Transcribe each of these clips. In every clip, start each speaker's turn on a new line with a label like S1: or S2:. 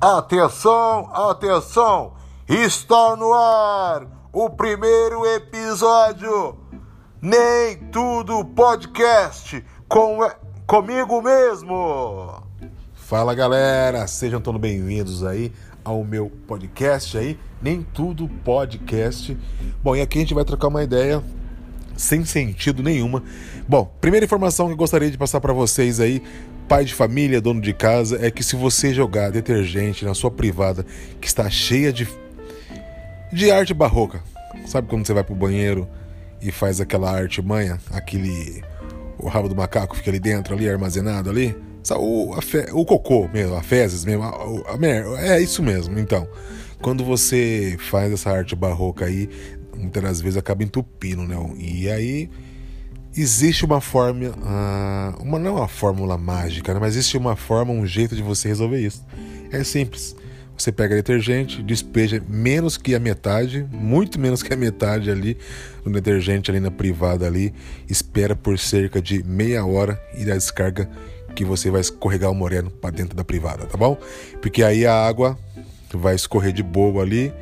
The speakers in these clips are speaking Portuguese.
S1: Atenção, atenção! Está no ar o primeiro episódio Nem Tudo Podcast com comigo mesmo. Fala galera, sejam todos bem-vindos aí ao meu podcast aí, Nem Tudo Podcast. Bom, e aqui a gente vai trocar uma ideia sem sentido nenhuma. Bom, primeira informação que eu gostaria de passar para vocês aí pai de família, dono de casa, é que se você jogar detergente na sua privada que está cheia de, de arte barroca, sabe quando você vai pro banheiro e faz aquela arte manha, aquele o rabo do macaco fica ali dentro, ali armazenado ali, o, fe, o cocô mesmo, a fezes mesmo, a, a, é isso mesmo. Então, quando você faz essa arte barroca aí, muitas das vezes acaba entupindo, né? E aí existe uma forma, uh, uma não é uma fórmula mágica, né? mas existe uma forma, um jeito de você resolver isso. É simples. Você pega detergente, despeja menos que a metade, muito menos que a metade ali no detergente ali na privada ali, espera por cerca de meia hora e dá descarga que você vai escorregar o moreno para dentro da privada, tá bom? Porque aí a água vai escorrer de boa ali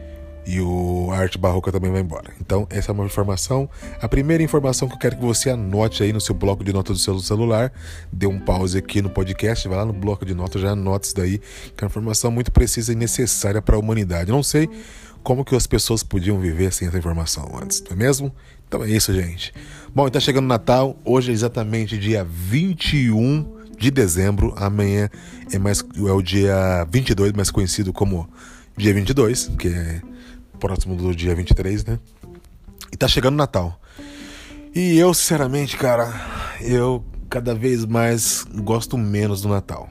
S1: e o a arte barroca também vai embora. Então, essa é uma informação. A primeira informação que eu quero que você anote aí no seu bloco de notas do seu celular, dê um pause aqui no podcast, vai lá no bloco de notas, já anote isso daí, que é uma informação muito precisa e necessária para a humanidade. não sei como que as pessoas podiam viver sem essa informação antes, não é mesmo? Então é isso, gente. Bom, está chegando o Natal, hoje é exatamente dia 21 de dezembro, amanhã é, mais, é o dia 22, mais conhecido como dia 22, que é próximo do dia 23, né? E tá chegando o Natal. E eu, sinceramente, cara, eu cada vez mais gosto menos do Natal.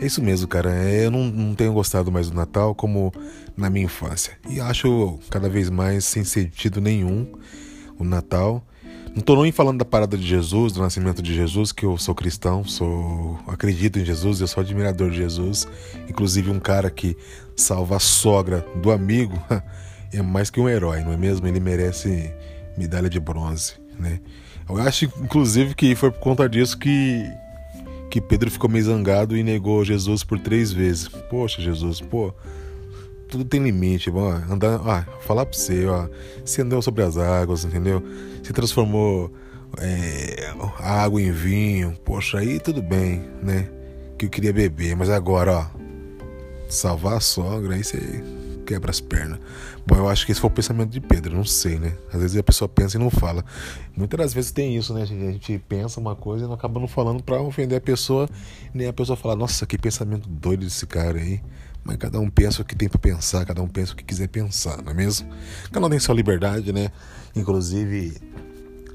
S1: É isso mesmo, cara. Eu não, não tenho gostado mais do Natal como na minha infância. E acho cada vez mais sem sentido nenhum o Natal. Não estou nem falando da parada de Jesus, do nascimento de Jesus, que eu sou cristão, sou acredito em Jesus, eu sou admirador de Jesus. Inclusive um cara que salva a sogra do amigo é mais que um herói, não é mesmo? Ele merece medalha de bronze, né? Eu acho, inclusive, que foi por conta disso que que Pedro ficou meio zangado e negou Jesus por três vezes. Poxa, Jesus, pô, tudo tem limite. Ó, andar, ó, falar pra você, ó, você andou sobre as águas, entendeu? Você transformou é, a água em vinho. Poxa, aí tudo bem, né? Que eu queria beber, mas agora, ó, salvar a sogra, aí você quebra as pernas. Bom, eu acho que esse foi o pensamento de Pedro, não sei, né? Às vezes a pessoa pensa e não fala. Muitas das vezes tem isso, né? A gente pensa uma coisa e não acaba não falando para ofender a pessoa, nem a pessoa fala, nossa, que pensamento doido desse cara aí. Mas cada um pensa o que tem para pensar, cada um pensa o que quiser pensar, não é mesmo? Cada um tem sua liberdade, né? Inclusive,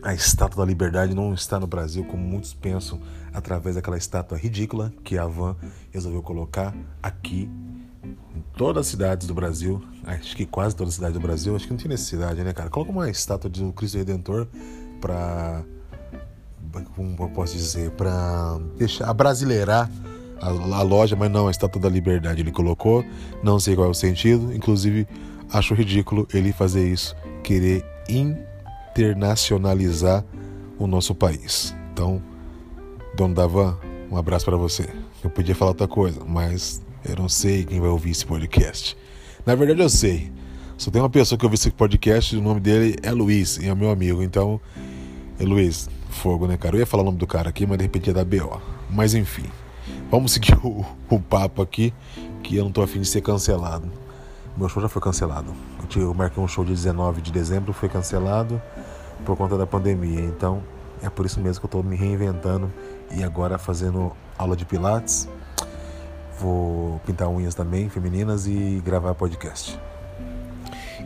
S1: a estátua da liberdade não está no Brasil como muitos pensam, através daquela estátua ridícula que a Van resolveu colocar aqui em todas as cidades do Brasil, acho que quase todas as cidades do Brasil, acho que não tinha necessidade, né, cara? Coloca uma estátua do Cristo Redentor para como eu posso dizer, para deixar brasileirar a, a, loja, mas não a Estátua da Liberdade. Ele colocou, não sei qual é o sentido, inclusive acho ridículo ele fazer isso, querer internacionalizar o nosso país. Então, dono da van, um abraço para você. Eu podia falar outra coisa, mas eu não sei quem vai ouvir esse podcast. Na verdade, eu sei. Só tem uma pessoa que ouviu esse podcast, o nome dele é Luiz, e é meu amigo. Então, é Luiz, fogo, né, cara? Eu ia falar o nome do cara aqui, mas de repente ia dar BO. Mas enfim. Vamos seguir o, o papo aqui, que eu não tô afim de ser cancelado. Meu show já foi cancelado. Eu, marquei um show de 19 de dezembro, foi cancelado por conta da pandemia. Então é por isso mesmo que eu tô me reinventando e agora fazendo aula de pilates. Vou pintar unhas também, femininas, e gravar podcast.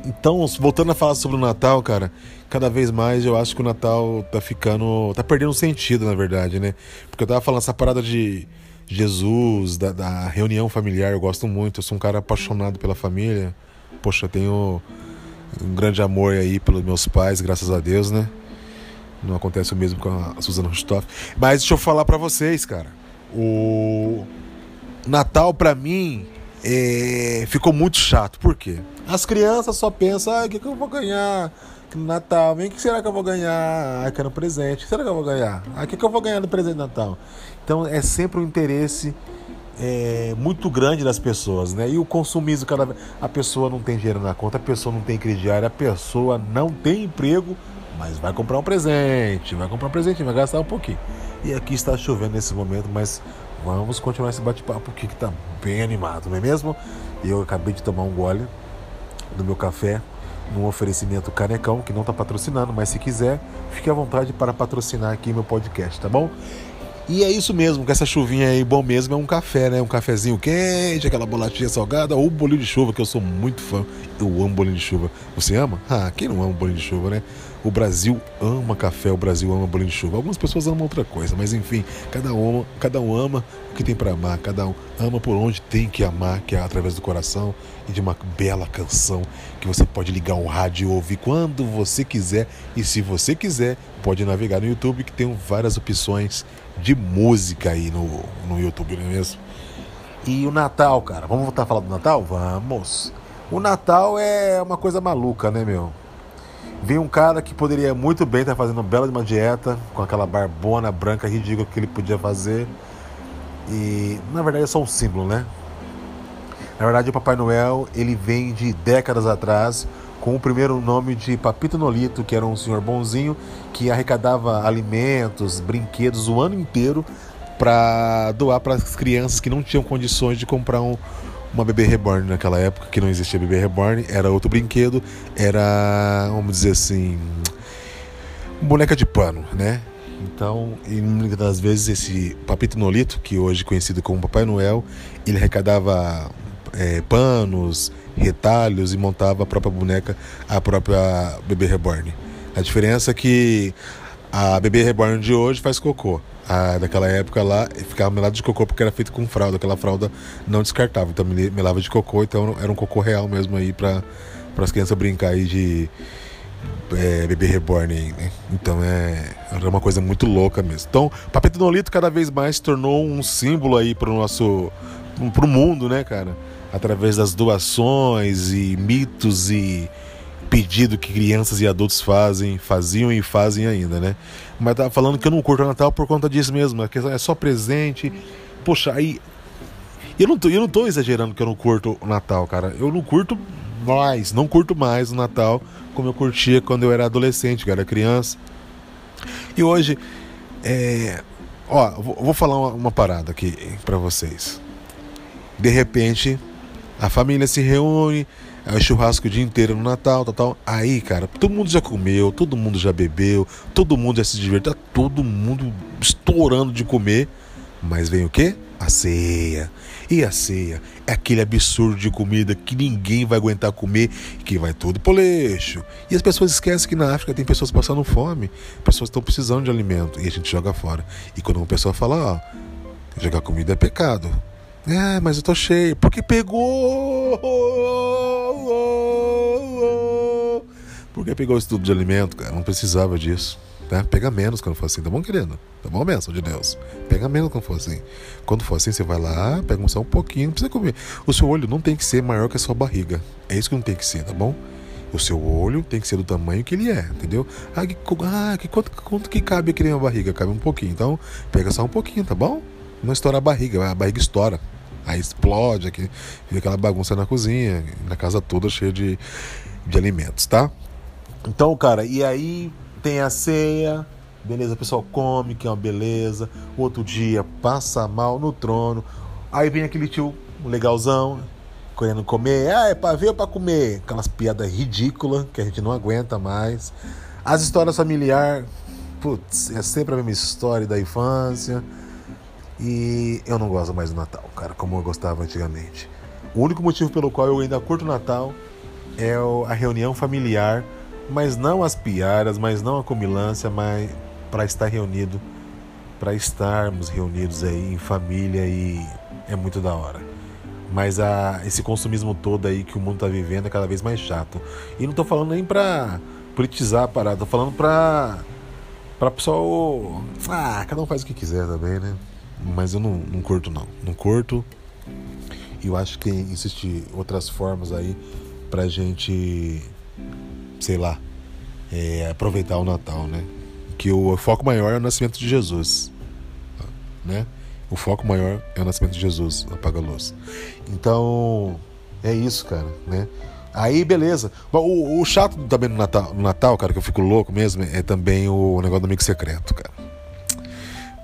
S1: Então, voltando a falar sobre o Natal, cara, cada vez mais eu acho que o Natal tá ficando. tá perdendo sentido, na verdade, né? Porque eu tava falando essa parada de Jesus, da, da, reunião familiar, eu gosto muito. Eu sou um cara apaixonado pela família. Poxa, eu tenho um grande amor aí pelos meus pais, graças a Deus, né? Não acontece o mesmo com a Suzana Rustoff. Mas deixa eu falar para vocês, cara. O Natal para mim é... ficou muito chato. Por quê? As crianças só pensam, ah, o que, que eu vou ganhar? no Natal, o que será que eu vou ganhar? Ah, quero um presente. O que será que eu vou ganhar? Ah, o que, que eu vou ganhar no presente de Natal? Então é sempre um interesse é, muito grande das pessoas, né? E o consumismo, cada vez. A pessoa não tem dinheiro na conta, a pessoa não tem crediário, a pessoa não tem emprego, mas vai comprar um presente, vai comprar um presente, vai gastar um pouquinho. E aqui está chovendo nesse momento, mas vamos continuar esse bate-papo porque está bem animado, não é mesmo? Eu acabei de tomar um gole do meu café num oferecimento Canecão, que não está patrocinando, mas se quiser, fique à vontade para patrocinar aqui meu podcast, tá bom? E é isso mesmo, com essa chuvinha aí, bom mesmo é um café, né? Um cafezinho quente, aquela bolachinha salgada ou bolinho de chuva, que eu sou muito fã. Eu amo bolinho de chuva. Você ama? Ah, quem não ama bolinho de chuva, né? O Brasil ama café, o Brasil ama bolinho de chuva. Algumas pessoas amam outra coisa, mas enfim, cada um, cada um ama o que tem para amar, cada um ama por onde tem que amar, que é através do coração e de uma bela canção que você pode ligar um rádio e ouvir quando você quiser. E se você quiser, pode navegar no YouTube que tem várias opções de música aí no, no YouTube, não é mesmo? E o Natal, cara, vamos voltar a falar do Natal? Vamos! O Natal é uma coisa maluca, né, meu? Vem um cara que poderia muito bem estar fazendo bela de uma dieta, com aquela barbona branca ridícula que ele podia fazer. E na verdade é só um símbolo, né? Na verdade o Papai Noel, ele vem de décadas atrás, com o primeiro nome de Papito Nolito, que era um senhor bonzinho que arrecadava alimentos, brinquedos o ano inteiro para doar para as crianças que não tinham condições de comprar um, uma bebê reborn naquela época, que não existia bebê reborn, era outro brinquedo, era, vamos dizer assim, boneca de pano, né? Então, muitas das vezes esse Papito Nolito, que hoje conhecido como Papai Noel, ele arrecadava é, panos, retalhos e montava a própria boneca, a própria bebê reborn. A diferença é que a bebê reborn de hoje faz cocô. A daquela época lá ficava melado de cocô porque era feito com fralda, aquela fralda não descartável, então melava de cocô, então era um cocô real mesmo aí para as crianças brincar aí de é, bebê reborn aí, né? Então é, é uma coisa muito louca mesmo. Então, Nolito cada vez mais se tornou um símbolo aí para o nosso para o mundo, né, cara? Através das doações e mitos e pedido que crianças e adultos fazem, faziam e fazem ainda, né? Mas tava falando que eu não curto o Natal por conta disso mesmo, é que é só presente. Poxa, aí eu não tô, eu não tô exagerando que eu não curto o Natal, cara. Eu não curto mais, não curto mais o Natal como eu curtia quando eu era adolescente, era criança. E hoje, é... ó, vou falar uma, uma parada aqui para vocês. De repente, a família se reúne, é o churrasco o dia inteiro no Natal, tal, tal. Aí, cara, todo mundo já comeu, todo mundo já bebeu, todo mundo já se divertiu, tá todo mundo estourando de comer. Mas vem o quê? A ceia. E a ceia é aquele absurdo de comida que ninguém vai aguentar comer, que vai todo pro leixo. E as pessoas esquecem que na África tem pessoas passando fome, pessoas estão precisando de alimento e a gente joga fora. E quando uma pessoa fala, ó, jogar comida é pecado. É, mas eu tô cheio. Porque pegou! Porque pegou esse tubo de alimento, cara. Não precisava disso. Tá? Pega menos quando for assim, tá bom, querido? Tá bom, benção de Deus. Pega menos quando for assim. Quando for assim, você vai lá, pega só um pouquinho, não precisa comer. O seu olho não tem que ser maior que a sua barriga. É isso que não tem que ser, tá bom? O seu olho tem que ser do tamanho que ele é, entendeu? Ah, que, ah, que quanto, quanto que cabe aqui na minha barriga? Cabe um pouquinho. Então, pega só um pouquinho, tá bom? Não estoura a barriga, a barriga estoura. Aí explode aqui, fica aquela bagunça na cozinha, na casa toda cheia de, de alimentos, tá? Então, cara, e aí tem a ceia, beleza, o pessoal come, que é uma beleza. Outro dia passa mal no trono. Aí vem aquele tio legalzão, querendo comer. Ah, é pra ver ou pra comer? Aquelas piadas ridículas que a gente não aguenta mais. As histórias familiares, putz, é sempre a mesma história da infância. E eu não gosto mais do Natal, cara, como eu gostava antigamente. O único motivo pelo qual eu ainda curto o Natal é a reunião familiar, mas não as piadas, mas não a comilância, mas para estar reunido, para estarmos reunidos aí em família e é muito da hora. Mas a, esse consumismo todo aí que o mundo está vivendo é cada vez mais chato. E não estou falando nem para politizar a parada, tô falando para para pessoal, ah, cada um faz o que quiser também, né? Mas eu não, não curto não, não curto. E eu acho que existem outras formas aí pra gente, sei lá, é, aproveitar o Natal, né? Que o foco maior é o nascimento de Jesus, né? O foco maior é o nascimento de Jesus, apaga a luz. Então, é isso, cara, né? Aí, beleza. O, o chato também no Natal, no Natal, cara, que eu fico louco mesmo, é também o negócio do amigo secreto, cara.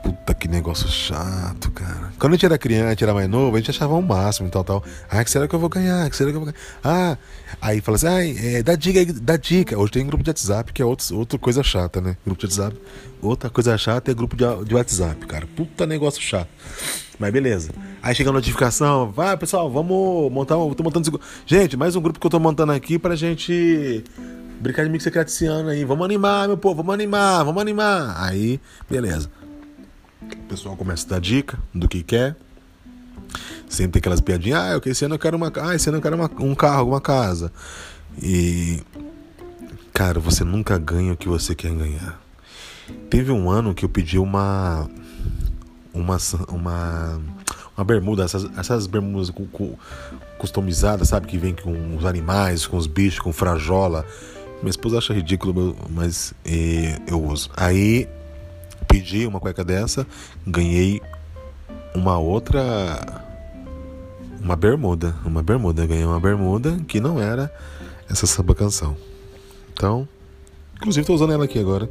S1: Puta que negócio chato, cara. Quando a gente era criança, a gente era mais novo, a gente achava o um máximo e tal, tal. Ah, que será que eu vou ganhar? Que será que eu vou ganhar? Ah, aí fala assim, ah, é, dá dica, dá dica. Hoje tem grupo de WhatsApp, que é outro, outra coisa chata, né? Grupo de WhatsApp. Outra coisa chata é grupo de, de WhatsApp, cara. Puta negócio chato. Mas beleza. Aí chega a notificação, vai pessoal, vamos montar um. Tô montando. Gente, mais um grupo que eu tô montando aqui pra gente brincar de secreto esse ano aí. Vamos animar, meu povo, vamos animar, vamos animar. Aí, beleza. Pessoal começa a dar dica do que quer. Sempre tem aquelas piadinhas. Ah, esse ano eu quero uma. Ah, esse ano eu quero uma, um carro, uma casa. E. Cara, você nunca ganha o que você quer ganhar. Teve um ano que eu pedi uma. Uma. Uma. Uma bermuda, essas, essas bermudas com, com, customizadas, sabe? Que vem com os animais, com os bichos, com frajola. Minha esposa acha ridículo, mas eh, eu uso. Aí pedi uma cueca dessa, ganhei uma outra. Uma bermuda. Uma bermuda. Ganhei uma bermuda que não era essa samba canção. Então, inclusive estou usando ela aqui agora.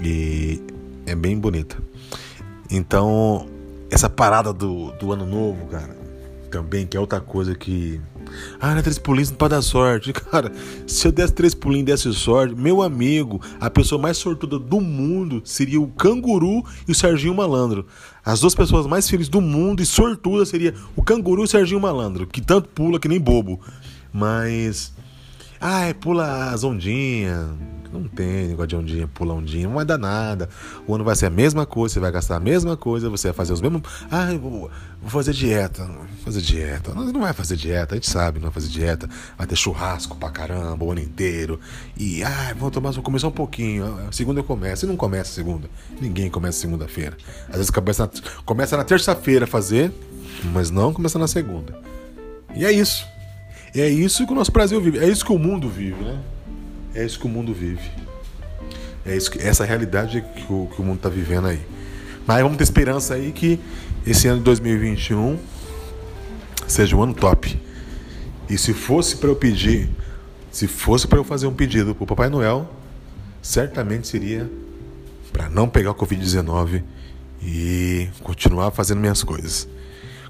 S1: E é bem bonita. Então, essa parada do, do ano novo, cara, também, que é outra coisa que ah, não é três pulinhos pode dar sorte. Cara, se eu desse três pulinhos e desse sorte, meu amigo, a pessoa mais sortuda do mundo seria o canguru e o Serginho Malandro. As duas pessoas mais felizes do mundo e sortuda seria o canguru e o Serginho Malandro, que tanto pula que nem bobo. Mas. Ai, pula as ondinhas não tem negócio de ondinha, pula ondinha, não vai dar nada. O ano vai ser a mesma coisa, você vai gastar a mesma coisa, você vai fazer os mesmos. Ah, vou, vou fazer dieta. Vou fazer dieta. Não, não vai fazer dieta, a gente sabe, não vai fazer dieta. Vai ter churrasco pra caramba o ano inteiro. E, ah, vou tomar, vou começar um pouquinho. Segunda eu começo. E não começa segunda. Ninguém começa segunda-feira. Às vezes começa na, começa na terça-feira a fazer, mas não começa na segunda. E é isso. É isso que o nosso Brasil vive. É isso que o mundo vive, né? É isso que o mundo vive. É isso que, essa realidade que o, que o mundo está vivendo aí. Mas vamos ter esperança aí que esse ano de 2021 seja um ano top. E se fosse para eu pedir, se fosse para eu fazer um pedido para o Papai Noel, certamente seria para não pegar o Covid-19 e continuar fazendo minhas coisas.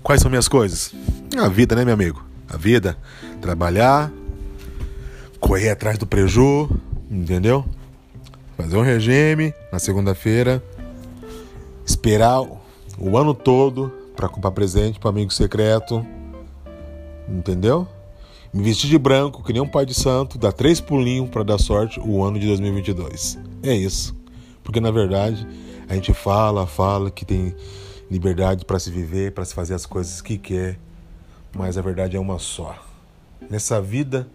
S1: Quais são minhas coisas? A vida, né, meu amigo? A vida. Trabalhar, correr atrás do preju, entendeu? Fazer um regime na segunda-feira, esperar o ano todo para comprar presente para amigo secreto, entendeu? Me vestir de branco, que nem um pai de santo, dar três pulinhos para dar sorte o ano de 2022. É isso. Porque na verdade a gente fala, fala que tem liberdade para se viver, para se fazer as coisas que quer, mas a verdade é uma só. Nessa vida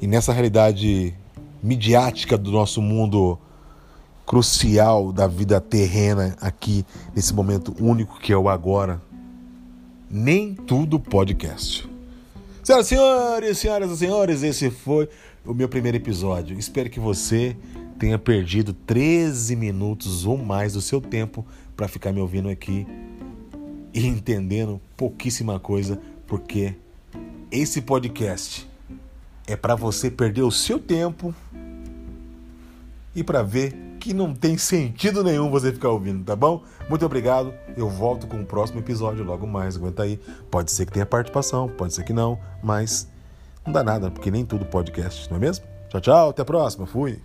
S1: e nessa realidade midiática do nosso mundo crucial da vida terrena aqui nesse momento único que é o agora, nem tudo podcast. Senhoras e senhores, senhoras e senhores, esse foi o meu primeiro episódio. Espero que você tenha perdido 13 minutos ou mais do seu tempo para ficar me ouvindo aqui e entendendo pouquíssima coisa, porque esse podcast é para você perder o seu tempo e para ver que não tem sentido nenhum você ficar ouvindo, tá bom? Muito obrigado. Eu volto com o próximo episódio logo mais. Aguenta aí. Pode ser que tenha participação, pode ser que não, mas não dá nada, porque nem tudo podcast, não é mesmo? Tchau, tchau. Até a próxima. Fui.